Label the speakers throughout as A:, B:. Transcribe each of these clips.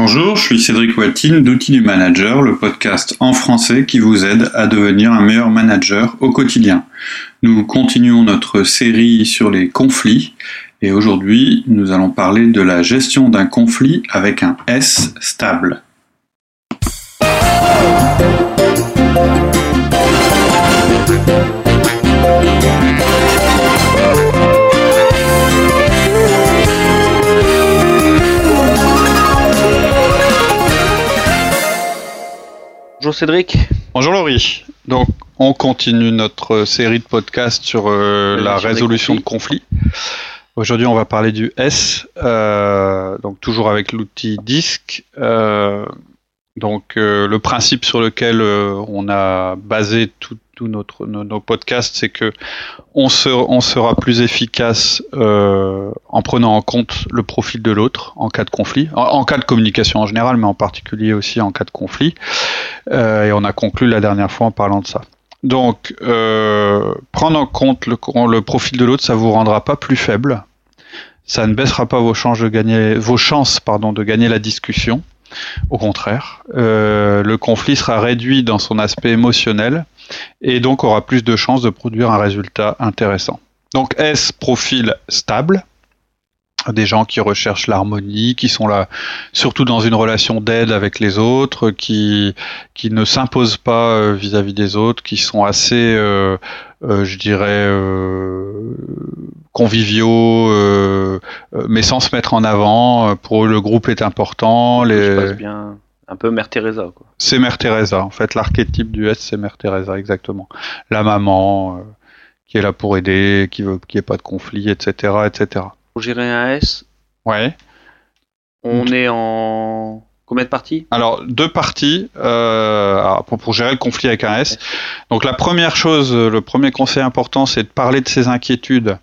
A: Bonjour, je suis Cédric Watine d'Outils du Manager, le podcast en français qui vous aide à devenir un meilleur manager au quotidien. Nous continuons notre série sur les conflits et aujourd'hui nous allons parler de la gestion d'un conflit avec un S stable.
B: Bonjour Cédric.
A: Bonjour Laurie. Donc on continue notre série de podcasts sur euh, la résolution de conflits. Aujourd'hui on va parler du S, euh, donc toujours avec l'outil DISC. Euh, donc le principe sur lequel on a basé tout, notre, nos, podcasts, c'est que on, sera plus efficace euh, en prenant en compte le profil de l'autre en cas de conflit, en, cas de communication en général, mais en particulier aussi en cas de conflit. Euh, et on a conclu la dernière fois en parlant de ça. Donc, euh, prendre en compte le, le profil de l'autre, ça vous rendra pas plus faible. Ça ne baissera pas vos chances de gagner, vos chances, pardon, de gagner la discussion. Au contraire, le conflit sera réduit dans son aspect émotionnel et donc aura plus de chances de produire un résultat intéressant. Donc S, profil stable, des gens qui recherchent l'harmonie, qui sont là surtout dans une relation d'aide avec les autres, qui, qui ne s'imposent pas euh, vis-à-vis des autres, qui sont assez, euh, euh, je dirais, conviviaux, mais sans se mettre en avant. Pour eux, le groupe est important.
B: Les... bien un peu Mère Teresa. Quoi.
A: C'est Mère Teresa. En fait, l'archétype du S, c'est Mère Teresa, exactement. La maman euh, qui est là pour aider, qui veut qu'il n'y ait pas de conflit, etc., etc.
B: Pour gérer un S.
A: Ouais.
B: On est en combien de parties?
A: Alors deux parties euh, pour, gérer le conflit avec un S. Donc la première chose, le premier conseil important, c'est de parler de ses inquiétudes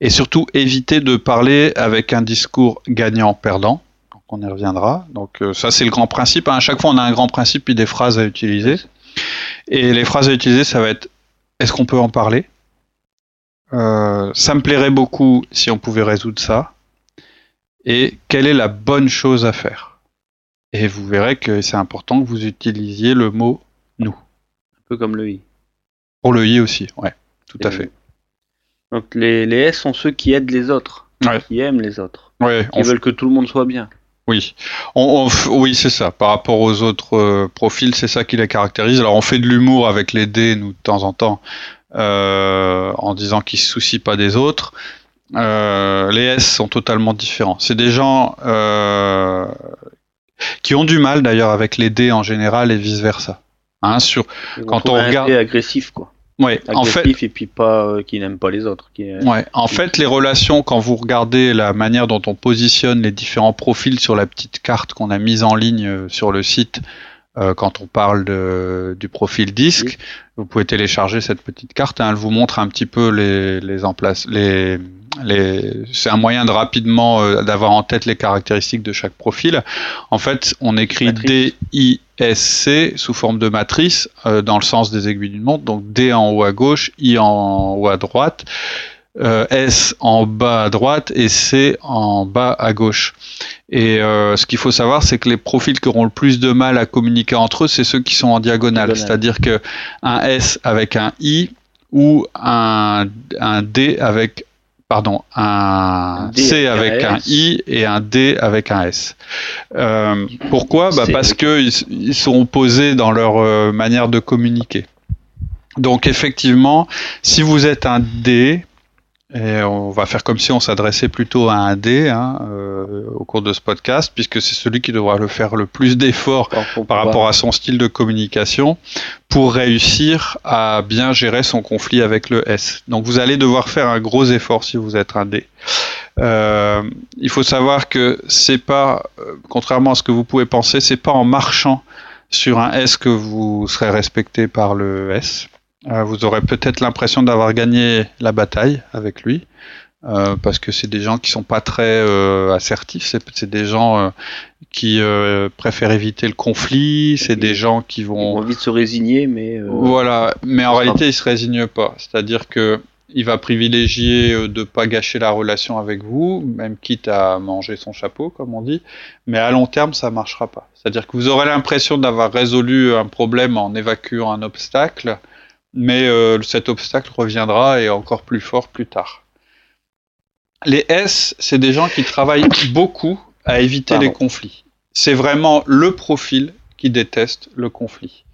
A: et surtout éviter de parler avec un discours gagnant-perdant on y reviendra. Donc euh, ça c'est le grand principe. À hein. chaque fois on a un grand principe puis des phrases à utiliser. Et les phrases à utiliser ça va être est-ce qu'on peut en parler? Euh, Ça me plairait beaucoup si on pouvait résoudre ça. Et quelle est la bonne chose à faire? Et vous verrez que c'est important que vous utilisiez le mot nous.
B: Un peu comme le i.
A: Pour le i aussi, ouais, tout à fait.
B: Donc les, les, S sont ceux qui aident les autres, qui aiment les autres,
A: ouais,
B: qui veulent que tout le monde soit bien.
A: Oui, oui, c'est ça. Par rapport aux autres euh, profils, c'est ça qui les caractérise. Alors, on fait de l'humour avec les D, nous, de temps en temps, en disant qu'ils se soucient pas des autres. Euh, les S sont totalement différents. C'est des gens qui ont du mal, d'ailleurs, avec les D en général et vice versa. Hein, sur
B: quand on regarde agressif quoi.
A: Ouais, en fait,
B: et puis pas euh, qui n'aime pas les autres. Qui,
A: ouais, en fait, les relations, quand vous regardez la manière dont on positionne les différents profils sur la petite carte qu'on a mise en ligne euh, sur le site, euh, quand on parle de, du profil disque, vous pouvez télécharger cette petite carte. Hein, elle vous montre un petit peu les les en place, les les. C'est un moyen de rapidement euh, d'avoir en tête les caractéristiques de chaque profil. En fait, on écrit D I SC sous forme de matrice euh, dans le sens des aiguilles d'une montre, donc D en haut à gauche, I en haut à droite, euh, S en bas à droite et C en bas à gauche. Et euh, ce qu'il faut savoir, c'est que les profils qui auront le plus de mal à communiquer entre eux, c'est ceux qui sont en diagonale, c'est-à-dire que un S avec un I ou un, un D avec pardon, un C avec un, I et un D avec un S. Euh, pourquoi? Bah Parce qu'ils ils sont opposés dans leur manière de communiquer. Donc effectivement, si vous êtes un D, et on va faire comme si on s'adressait plutôt à un D hein, euh, au cours de ce podcast, puisque c'est celui qui devra le faire le plus d'efforts par rapport à son style de communication pour réussir à bien gérer son conflit avec le S. Donc vous allez devoir faire un gros effort si vous êtes un D. Euh, il faut savoir que c'est pas, euh, contrairement à ce que vous pouvez penser, c'est pas en marchant sur un S que vous serez respecté par le S. Euh, vous aurez peut-être l'impression d'avoir gagné la bataille avec lui, euh, parce que c'est des gens qui sont pas très euh, assertifs, c'est des gens qui préfèrent éviter le conflit, c'est des gens qui vont...
B: Ils ont envie de se résigner, mais...
A: Voilà, mais en réalité ils se résignent pas. C'est-à-dire que il va privilégier de pas gâcher la relation avec vous, même quitte à manger son chapeau, comme on dit. Mais à long terme, ça marchera pas. C'est-à-dire que vous aurez l'impression d'avoir résolu un problème en évacuant un obstacle, mais euh, cet obstacle reviendra et encore plus fort plus tard. Les S, c'est des gens qui travaillent beaucoup à éviter les conflits. C'est vraiment le profil qui déteste le conflit.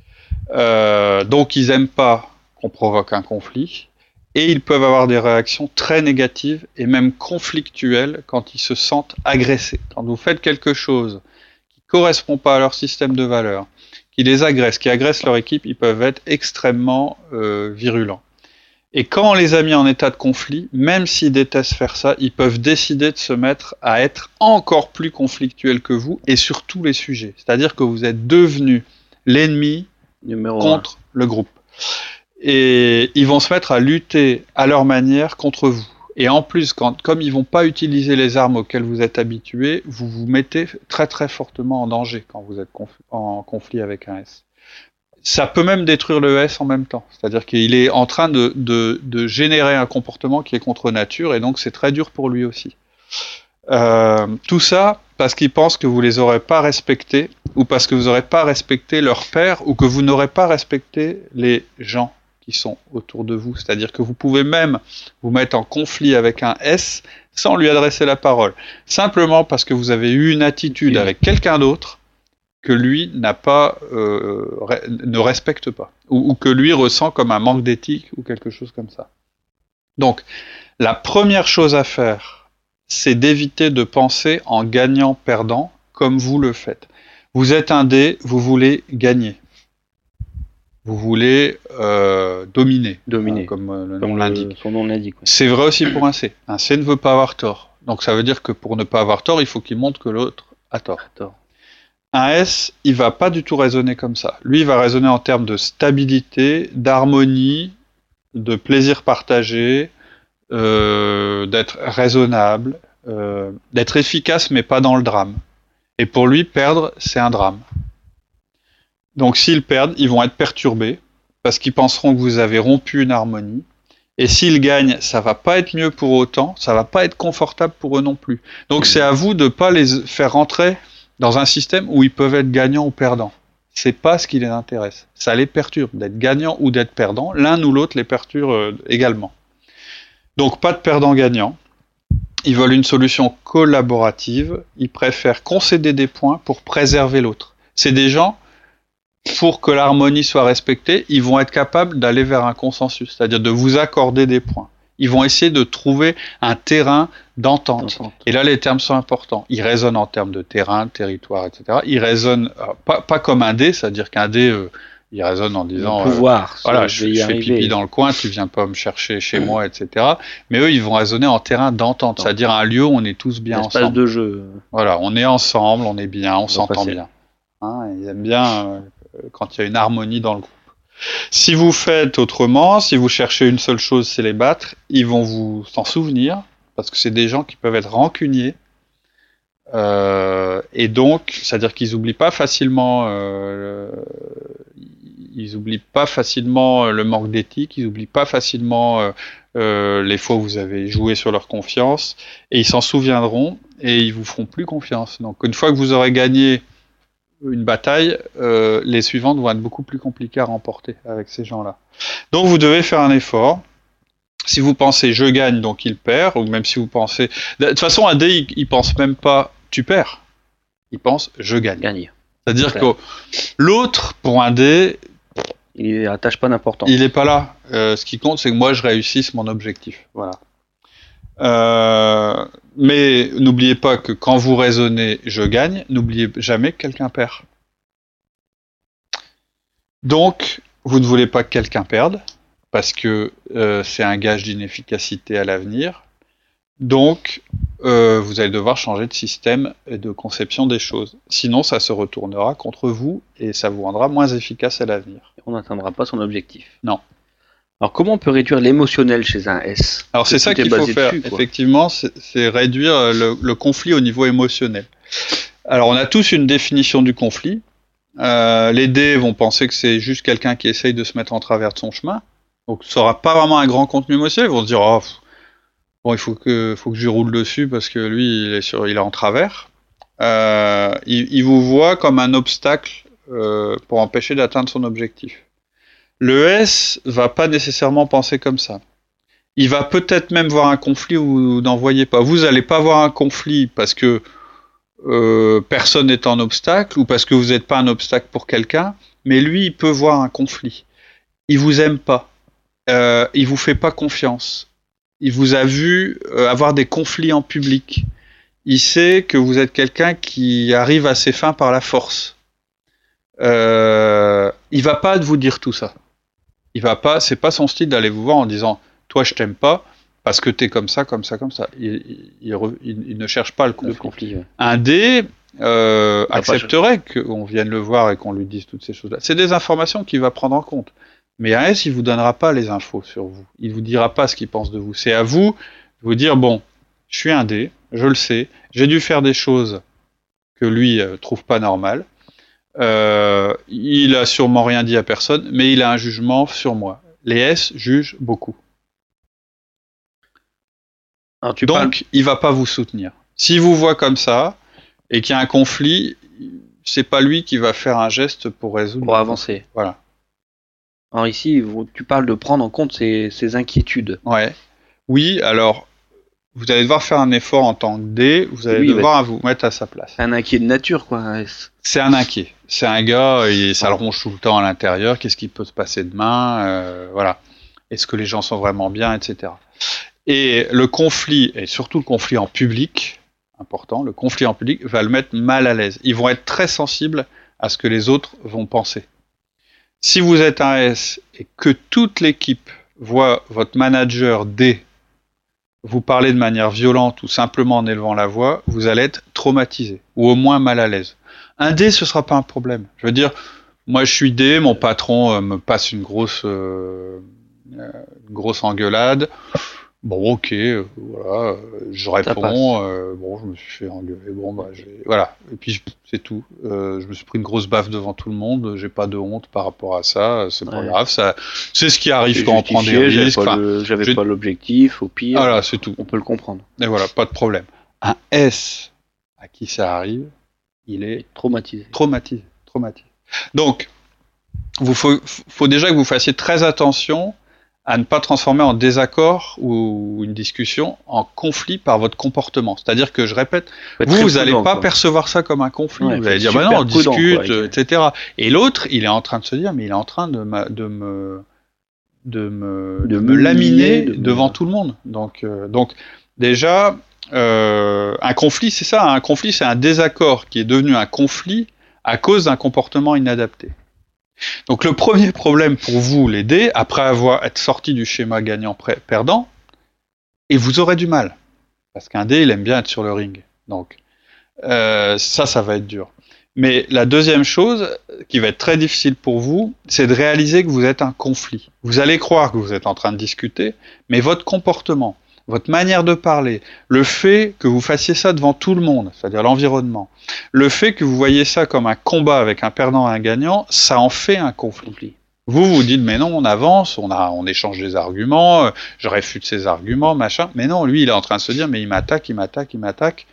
A: Euh, donc ils aiment pas qu'on provoque un conflit et ils peuvent avoir des réactions très négatives et même conflictuelles quand ils se sentent agressés. Quand vous faites quelque chose qui correspond pas à leur système de valeurs, qui les agresse, qui agresse leur équipe, ils peuvent être extrêmement euh, virulents. Et quand on les a mis en état de conflit, même s'ils détestent faire ça, ils peuvent décider de se mettre à être encore plus conflictuels que vous et sur tous les sujets. C'est-à-dire que vous êtes devenu l'ennemi contre le groupe et ils vont se mettre à lutter à leur manière contre vous. Et en plus, quand, comme ils vont pas utiliser les armes auxquelles vous êtes habitué, vous vous mettez très très fortement en danger quand vous êtes en conflit avec un S. Ça peut même détruire le S en même temps. C'est-à-dire qu'il est en train de, de, de, générer un comportement qui est contre nature et donc c'est très dur pour lui aussi. Euh, tout ça parce qu'ils pensent que vous les aurez pas respectés ou parce que vous n'aurez pas respecté leur père ou que vous n'aurez pas respecté les gens qui sont autour de vous. C'est-à-dire que vous pouvez même vous mettre en conflit avec un S sans lui adresser la parole. Simplement parce que vous avez eu une attitude avec quelqu'un d'autre que lui n'a pas, euh, ne respecte pas, ou, ou, que lui ressent comme un manque d'éthique ou quelque chose comme ça. Donc, la première chose à faire, c'est d'éviter de penser en gagnant-perdant comme vous le faites. Vous êtes un dé, vous voulez gagner vous voulez euh, dominer,
B: dominer,
A: hein, comme euh, le nom l'indique.
B: Son nom l'indique.
A: C'est vrai aussi pour un C. Un C ne veut pas avoir tort. Donc ça veut dire que pour ne pas avoir tort, il faut qu'il montre que l'autre a tort. tort. Un S, il va pas du tout raisonner comme ça. Lui, il va raisonner en termes de stabilité, d'harmonie, de plaisir partagé, euh, d'être raisonnable, d'être efficace mais pas dans le drame. Et pour lui, perdre, c'est un drame. Donc s'ils perdent, ils vont être perturbés parce qu'ils penseront que vous avez rompu une harmonie. Et s'ils gagnent, ça va pas être mieux pour autant, ça va pas être confortable pour eux non plus. Donc c'est à vous de pas les faire rentrer dans un système où ils peuvent être gagnants ou perdants. C'est pas ce qui les intéresse. Ça les perturbe d'être gagnants ou d'être perdants. L'un ou l'autre les perturbe euh, également. Donc pas de perdant-gagnant. Ils veulent une solution collaborative. Ils préfèrent concéder des points pour préserver l'autre. C'est des gens pour que l'harmonie soit respectée, ils vont être capables d'aller vers un consensus, c'est-à-dire de vous accorder des points. Ils vont essayer de trouver un terrain d'entente. Et là, les termes sont importants. Ils raisonnent en termes de terrain, de territoire, etc. Ils raisonnent euh, pas, pas, comme un dé, c'est-à-dire qu'un dé, euh, il raisonne en disant
B: pouvoir,
A: euh, voilà, je, je fais pipi dans le coin, tu viens pas me chercher chez moi, etc. Mais eux, ils vont raisonner en terrain d'entente, c'est-à-dire un lieu où on est tous bien ensemble.
B: de jeu.
A: Voilà, on est ensemble, on est bien, on s'entend bien. Hein, ils aiment bien euh, quand il y a une harmonie dans le groupe. Si vous faites autrement, si vous cherchez une seule chose, c'est les battre, ils vont vous s'en souvenir, parce que c'est des gens qui peuvent être rancuniers. Euh, et donc, c'est-à-dire qu'ils oublient pas facilement, euh, ils oublient pas facilement le manque d'éthique, ils oublient pas facilement euh, euh, les fois où vous avez joué sur leur confiance, et ils s'en souviendront et ils vous feront plus confiance. Donc, une fois que vous aurez gagné une bataille, euh, les suivantes vont être beaucoup plus compliquées à remporter avec ces gens-là. Donc vous devez faire un effort. Si vous pensez je gagne donc il perd, ou même si vous pensez... De toute façon un dé il, pense même pas tu perds, il pense je gagne.
B: Gagne.
A: C'est-à-dire que l'autre pour un dé...
B: Il attache pas d'importance.
A: Il n'est pas là. Euh, ce qui compte c'est que moi je réussisse mon objectif. Voilà. Euh, mais n'oubliez pas que quand vous raisonnez je gagne, n'oubliez jamais que quelqu'un perd. Donc, vous ne voulez pas que quelqu'un perde, parce que euh, c'est un gage d'inefficacité à l'avenir. Donc, euh, vous allez devoir changer de système et de conception des choses. Sinon, ça se retournera contre vous et ça vous rendra moins efficace à l'avenir.
B: On n'atteindra pas son objectif.
A: Non.
B: Alors comment on peut réduire l'émotionnel chez un S
A: Alors c'est ça qu'il faut faire, effectivement, c'est réduire le, conflit au niveau émotionnel. Alors on a tous une définition du conflit. Euh, les dés vont penser que c'est juste quelqu'un qui essaye de se mettre en travers de son chemin. Donc ça aura pas vraiment un grand contenu émotionnel. Ils vont se dire, oh, bon, il faut que, faut que je roule dessus parce que lui, il est, sur, il est en travers. Euh, il, vous voit comme un obstacle euh, pour empêcher d'atteindre son objectif. Le S va pas nécessairement penser comme ça. Il va peut-être même voir un conflit ou n'en voyez pas. Vous n'allez pas voir un conflit parce que euh, personne n'est en obstacle ou parce que vous n'êtes pas un obstacle pour quelqu'un, mais lui, il peut voir un conflit. Il vous aime pas. Euh, il vous fait pas confiance. Il vous a vu euh, avoir des conflits en public. Il sait que vous êtes quelqu'un qui arrive à ses fins par la force. Euh, il va pas vous dire tout ça. Il va pas, c'est pas son style d'aller vous voir en disant toi je t'aime pas parce que tu es comme ça, comme ça, comme ça. Il, ne cherche pas le conflit. Un D euh, accepterait qu'on vienne le voir et qu'on lui dise toutes ces choses-là. C'est des informations qu'il va prendre en compte. Mais un S, il vous donnera pas les infos sur vous. Il vous dira pas ce qu'il pense de vous. C'est à vous de vous dire bon, je suis un D, je le sais, j'ai dû faire des choses que lui euh, trouve pas normales. Euh, il a sûrement rien dit à personne, mais il a un jugement sur moi. Les S jugent beaucoup. Donc, il va pas vous soutenir. S'il vous voit comme ça et qu'il y a un conflit, c'est pas lui qui va faire un geste pour résoudre.
B: Pour avancer.
A: Voilà.
B: Alors ici, tu parles de prendre en compte ces, inquiétudes.
A: Ouais. Oui, alors vous allez devoir faire un effort en tant que D, vous allez devoir vous mettre à sa place.
B: Un inquiet de nature, quoi.
A: C'est un inquiet. C'est un gars, ça le ronge tout le temps à l'intérieur. Qu'est-ce qui peut se passer demain euh, Voilà. Est-ce que les gens sont vraiment bien, etc. Et le conflit, et surtout le conflit en public, important, le conflit en public va le mettre mal à l'aise. Ils vont être très sensibles à ce que les autres vont penser. Si vous êtes un S et que toute l'équipe voit votre manager D vous parler de manière violente ou simplement en élevant la voix, vous allez être traumatisé ou au moins mal à l'aise. Un D, ce sera pas un problème. Je veux dire, moi je suis D, mon patron euh, me passe une grosse, euh, euh, une grosse engueulade. Bon, ok, euh, voilà, euh, je réponds. Euh, bon, je me suis fait engueuler. Bon, bah, voilà. Et puis c'est tout. je me suis pris une grosse baffe devant tout le monde. J'ai pas de honte par rapport à ça. C'est pas grave. Ça, c'est ce qui arrive quand on prend des risques.
B: J'avais pas l'objectif. Au pire,
A: voilà, c'est tout.
B: On peut le comprendre.
A: Et voilà, pas de problème. Un S à qui ça arrive, il est
B: traumatisé.
A: Traumatisé. Traumatisé. Donc, vous faut, faut déjà que vous fassiez très attention à ne pas transformer en désaccord ou une discussion en conflit par votre comportement. C'est-à-dire que, je répète, vous, vous n'allez pas percevoir ça comme un conflit. vous allez dire, bah non, on discute, etc. Et l'autre, il est en train de se dire, mais il est en train de, de me de me, de me laminer devant tout le monde. Donc, euh, donc déjà, euh, un conflit, c'est ça. Un conflit, c'est un désaccord qui est devenu un conflit à cause d'un comportement inadapté. Donc le premier problème pour vous, les dés, après avoir été sorti du schéma gagnant-perdant, et vous aurez du mal. Parce qu'un dé, il aime bien être sur le ring. Donc euh, ça, ça va être dur. Mais la deuxième chose qui va être très difficile pour vous, c'est de réaliser que vous êtes un conflit. Vous allez croire que vous êtes en train de discuter, mais votre comportement, votre manière de parler, le fait que vous fassiez ça devant tout le monde, c'est-à-dire l'environnement, le fait que vous voyez ça comme un combat avec un perdant et un gagnant, ça en fait un conflit. Vous vous dites mais non on avance, on a on échange des arguments, euh, je réfute ses arguments machin, mais non lui il est en train de se dire mais il m'attaque, il m'attaque, il m'attaque.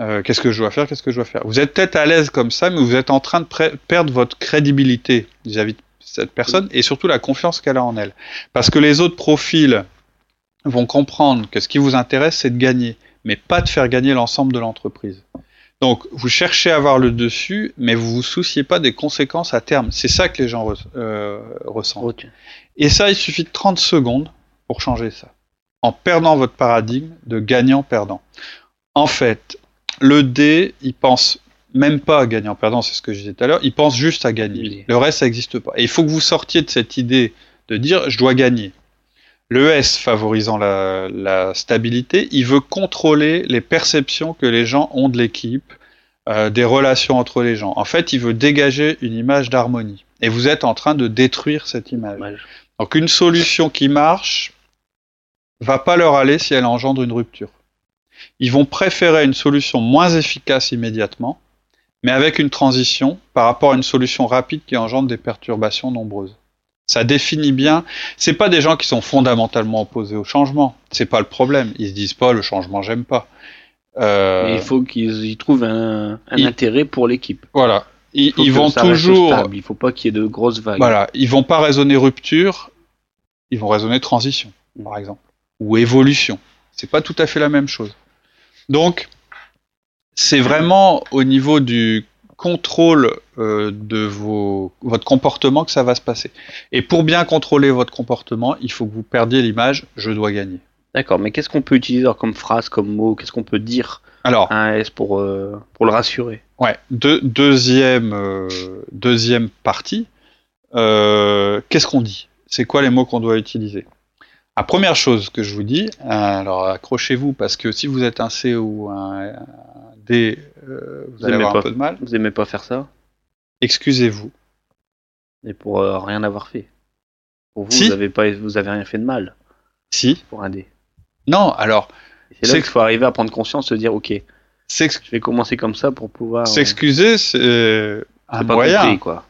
A: Euh, qu'est-ce que je dois faire, qu'est-ce que je dois faire? Vous êtes peut-être à l'aise comme ça, mais vous êtes en train de perdre votre crédibilité vis-à-vis -vis de cette personne et surtout la confiance qu'elle a en elle. Parce que les autres profils vont comprendre que ce qui vous intéresse, c'est de gagner, mais pas de faire gagner l'ensemble de l'entreprise. Donc, vous cherchez à avoir le dessus, mais vous vous souciez pas des conséquences à terme. C'est ça que les gens euh, ressentent. Et ça, il suffit de 30 secondes pour changer ça. En perdant votre paradigme de gagnant-perdant. En fait, le D, il pense même pas à gagnant-perdant, c'est ce que je disais tout à l'heure, il pense juste à gagner. Le reste, ça n'existe pas. Et il faut que vous sortiez de cette idée de dire je dois gagner. Le S favorisant la, stabilité, il veut contrôler les perceptions que les gens ont de l'équipe, euh, des relations entre les gens. En fait, il veut dégager une image d'harmonie. Et vous êtes en train de détruire cette image. Donc une solution qui marche va pas leur aller si elle engendre une rupture. Ils vont préférer une solution moins efficace immédiatement, mais avec une transition par rapport à une solution rapide qui engendre des perturbations nombreuses. Ça définit bien. C'est pas des gens qui sont fondamentalement opposés au changement. C'est pas le problème. Ils se disent pas le changement, j'aime pas.
B: Euh... il faut qu'ils y trouvent un, intérêt pour l'équipe.
A: Voilà. Ils, ils vont toujours.
B: Il faut pas qu'il y ait de grosses vagues.
A: Voilà. Ils vont pas raisonner rupture. Ils vont raisonner transition, par exemple, ou évolution. C'est pas tout à fait la même chose. Donc, c'est vraiment au niveau du contrôle euh, de vos, votre comportement que ça va se passer. Et pour bien contrôler votre comportement, il faut que vous perdiez l'image je dois gagner.
B: D'accord, mais qu'est-ce qu'on peut utiliser comme phrase, comme mot Qu'est-ce qu'on peut dire
A: Alors,
B: à un S pour, euh, pour le rassurer?
A: Ouais, deuxième, euh, deuxième partie, qu'est-ce qu'on dit? C'est quoi les mots qu'on doit utiliser? La première chose que je vous dis, alors accrochez-vous parce que si vous êtes un C ou un, D, euh, vous, allez avoir un peu de mal.
B: Vous aimez pas faire ça
A: Excusez-vous.
B: Et pour euh, rien avoir fait. Pour vous, vous avez pas, vous avez rien fait de mal.
A: Si.
B: Pour un D.
A: Non, alors.
B: C'est là qu'il faut arriver à prendre conscience, se dire, ok. Je vais commencer comme ça pour pouvoir. Euh,
A: s'excuser, c'est un moyen. quoi.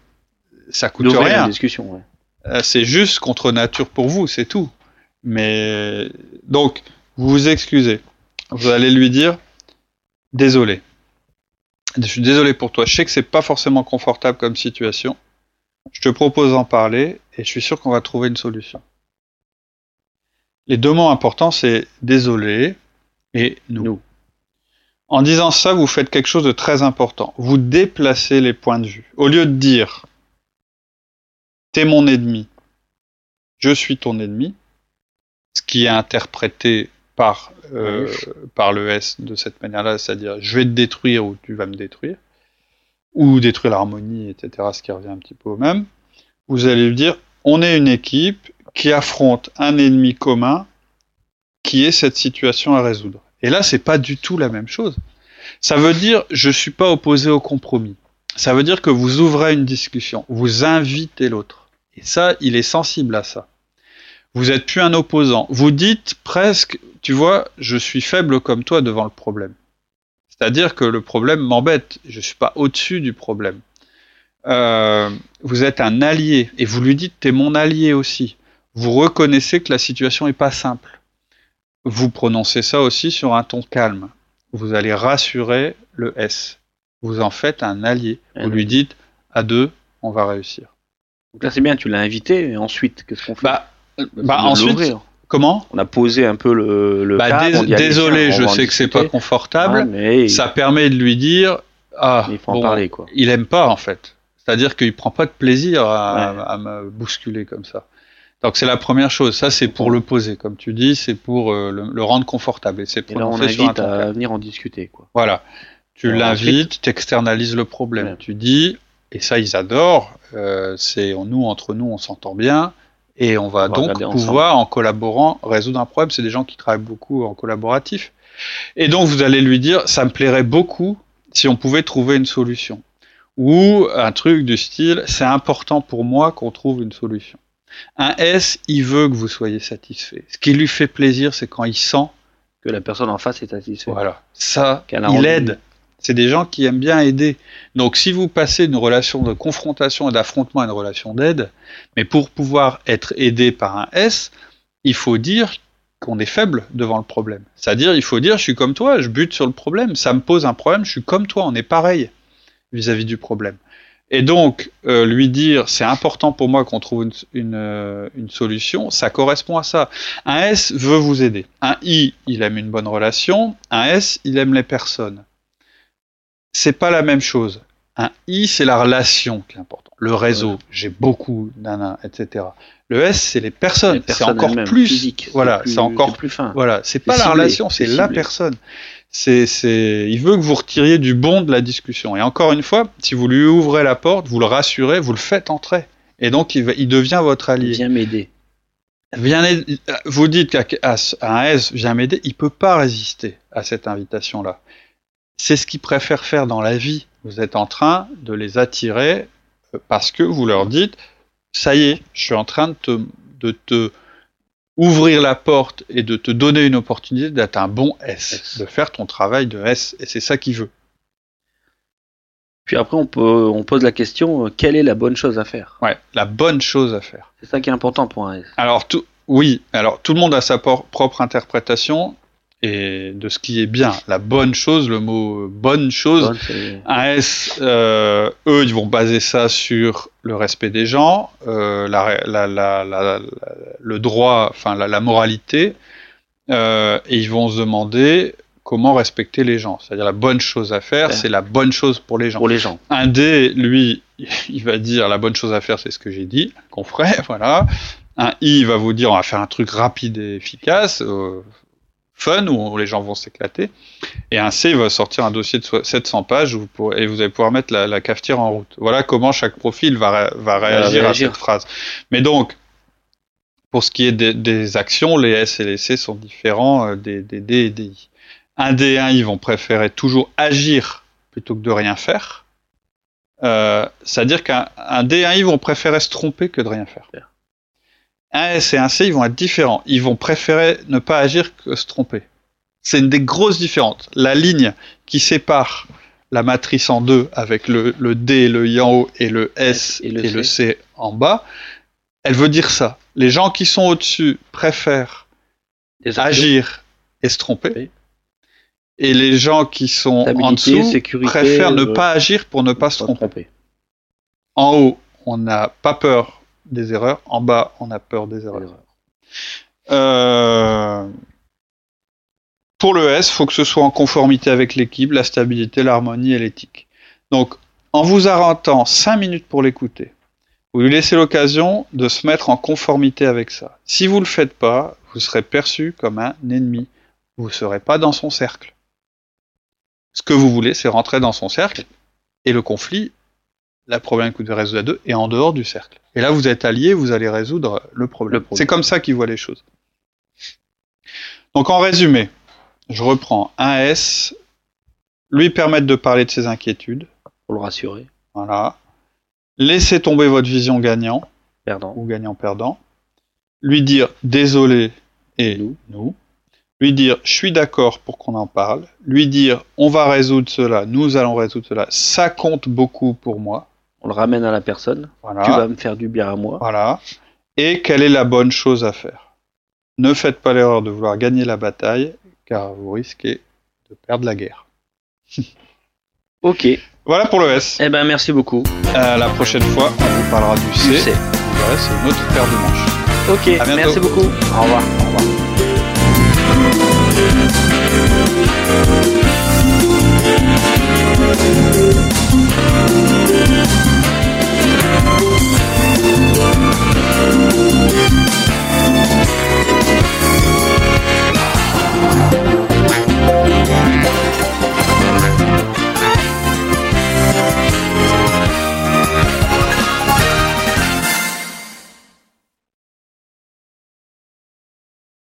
A: Ça coûte rien.
B: discussion,
A: ouais. C'est juste contre nature pour vous, c'est tout. Mais donc, vous vous excusez. Vous allez lui dire, désolé. Je suis désolé pour toi. Je sais que c'est pas forcément confortable comme situation. Je te propose d'en parler et je suis sûr qu'on va trouver une solution. Les deux mots importants, c'est désolé et nous. En disant ça, vous faites quelque chose de très important. Vous déplacez les points de vue. Au lieu de dire T'es mon ennemi, je suis ton ennemi, ce qui est interprété par, euh, par le S de cette manière-là, c'est-à-dire je vais te détruire ou tu vas me détruire, ou détruire l'harmonie, etc., ce qui revient un petit peu au même, vous allez lui dire on est une équipe qui affronte un ennemi commun qui est cette situation à résoudre. Et là, c'est pas du tout la même chose. Ça veut dire je suis pas opposé au compromis. Ça veut dire que vous ouvrez une discussion, vous invitez l'autre. Et ça, il est sensible à ça. Vous êtes plus un opposant. Vous dites presque, tu vois, je suis faible comme toi devant le problème. C'est-à-dire que le problème m'embête. Je suis pas au-dessus du problème. Euh, vous êtes un allié et vous lui dites, t'es mon allié aussi. Vous reconnaissez que la situation est pas simple. Vous prononcez ça aussi sur un ton calme. Vous allez rassurer le S. Vous en faites un allié. Vous lui dites, à deux, on va réussir.
B: Donc là, c'est bien, tu l'as invité, et ensuite, qu'est-ce qu'on fait?
A: Bah, bah, ensuite, comment
B: On a posé un peu le. le
A: bah, désolé, je sais que c'est pas confortable. mais ça permet de lui dire ah, il faut en parler quoi. Il aime pas en fait. C'est-à-dire qu'il prend pas de plaisir à, me bousculer comme ça. Donc c'est la première chose. Ça c'est pour le poser, comme tu dis, c'est pour euh, le, rendre confortable. Et c'est
B: là on invite à venir en discuter quoi.
A: Voilà. Tu l'invites, tu externalises le problème. Tu dis et ça ils adorent. Euh, c'est nous entre nous on s'entend bien et on va, donc pouvoir, en collaborant, résoudre un problème. C'est des gens qui travaillent beaucoup en collaboratif. Et donc, vous allez lui dire, ça me plairait beaucoup si on pouvait trouver une solution. Ou un truc du style, c'est important pour moi qu'on trouve une solution. Un S, il veut que vous soyez satisfait. Ce qui lui fait plaisir, c'est quand il sent
B: que la personne en face est satisfaite.
A: Voilà. Ça, il aide. C'est des gens qui aiment bien aider. Donc si vous passez d'une relation de confrontation et d'affrontement à une relation d'aide, mais pour pouvoir être aidé par un S, il faut dire qu'on est faible devant le problème. C'est-à-dire, il faut dire, je suis comme toi, je bute sur le problème, ça me pose un problème, je suis comme toi, on est pareil vis-à-vis du problème. Et donc, euh, lui dire, c'est important pour moi qu'on trouve euh, une, solution, ça correspond à ça. Un S veut vous aider. Un I, il aime une bonne relation. Un S, il aime les personnes c'est pas la même chose. Un I, c'est la relation qui est importante. Le réseau, j'ai beaucoup, nana, etc. Le S, c'est les personnes. C'est encore plus physique. Voilà, c'est encore plus fin. Voilà, c'est pas la relation, c'est la personne. C'est, c'est, il veut que vous retiriez du bon de la discussion. Et encore une fois, si vous lui ouvrez la porte, vous le rassurez, vous le faites entrer. Et donc, il, il devient votre allié.
B: Viens m'aider.
A: Viens, vous dites qu'un S vient m'aider, il peut pas résister à cette invitation-là c'est ce qu'ils préfèrent faire dans la vie. Vous êtes en train de les attirer parce que vous leur dites ça y est, je suis en train de te, de te ouvrir la porte et de te donner une opportunité d'être un bon S, de faire ton travail de S, et c'est ça qu'il veut.
B: Puis après, on, peut, on pose la question, euh, quelle est la bonne chose à faire?
A: Ouais, la bonne chose à faire.
B: C'est ça qui est important pour un S.
A: Alors, tout, oui, alors tout le monde a sa propre interprétation et de ce qui est bien. La bonne chose, le mot bonne chose, un S, euh, eux, ils vont baser ça sur le respect des gens, euh, le droit, enfin la, moralité, euh, et ils vont se demander comment respecter les gens. C'est-à-dire la bonne chose à faire, c'est la bonne chose pour les gens.
B: Pour les gens.
A: Un D, lui, il va dire la bonne chose à faire, c'est ce que j'ai dit, qu'on ferait, voilà. Un I va vous dire on va faire un truc rapide et efficace, euh, fun, où les gens vont s'éclater. Et un C va sortir un dossier de 700 pages vous et vous allez pouvoir mettre la, cafetière en route. Voilà comment chaque profil va, va réagir, à cette phrase. Mais donc, pour ce qui est des, actions, les S et les C sont différents euh, des, des D et des I. Un D et un I vont préférer toujours agir plutôt que de rien faire. Euh, c'est-à-dire qu'un D et un I vont préférer se tromper que de rien faire. Un S et un C, ils vont être différents. Ils vont préférer ne pas agir que se tromper. C'est une des grosses différences. La ligne qui sépare la matrice en deux avec le, D, le I en haut et le S et le, C. en bas, elle veut dire ça. Les gens qui sont au-dessus préfèrent agir et se tromper et les gens qui sont en dessous préfèrent ne euh, pas agir pour ne pas se tromper. En haut, on n'a pas peur des erreurs. En bas, on a peur des erreurs. Euh, pour le S, il faut que ce soit en conformité avec l'équipe, la stabilité, l'harmonie et l'éthique. Donc, en vous arrêtant 5 minutes pour l'écouter, vous lui laissez l'occasion de se mettre en conformité avec ça. Si vous ne le faites pas, vous serez perçu comme un ennemi. Vous ne serez pas dans son cercle. Ce que vous voulez, c'est rentrer dans son cercle, et le conflit, la problème que vous devez résoudre à deux, est en dehors du cercle. Et là, vous êtes alliés, vous allez résoudre le problème. C'est comme ça qu'il voit les choses. Donc, en résumé, je reprends un S, lui permettre de parler de ses inquiétudes.
B: Pour le rassurer.
A: Voilà. Laissez tomber votre vision gagnant.
B: Perdant.
A: Ou gagnant-perdant. Lui dire désolé et nous. nous lui dire je suis d'accord pour qu'on en parle, lui dire on va résoudre cela, nous allons résoudre cela, ça compte beaucoup pour moi.
B: On le ramène à la personne, tu vas me faire du bien à moi.
A: Voilà. Et quelle est la bonne chose à faire? Ne faites pas l'erreur de vouloir gagner la bataille, car vous risquez de perdre la guerre.
B: ok.
A: Voilà pour le S.
B: Eh ben merci beaucoup.
A: la prochaine fois, on vous parlera du C.
B: C.
A: c'est une autre paire de manches.
B: Ok, merci beaucoup.
A: Au revoir. Au revoir.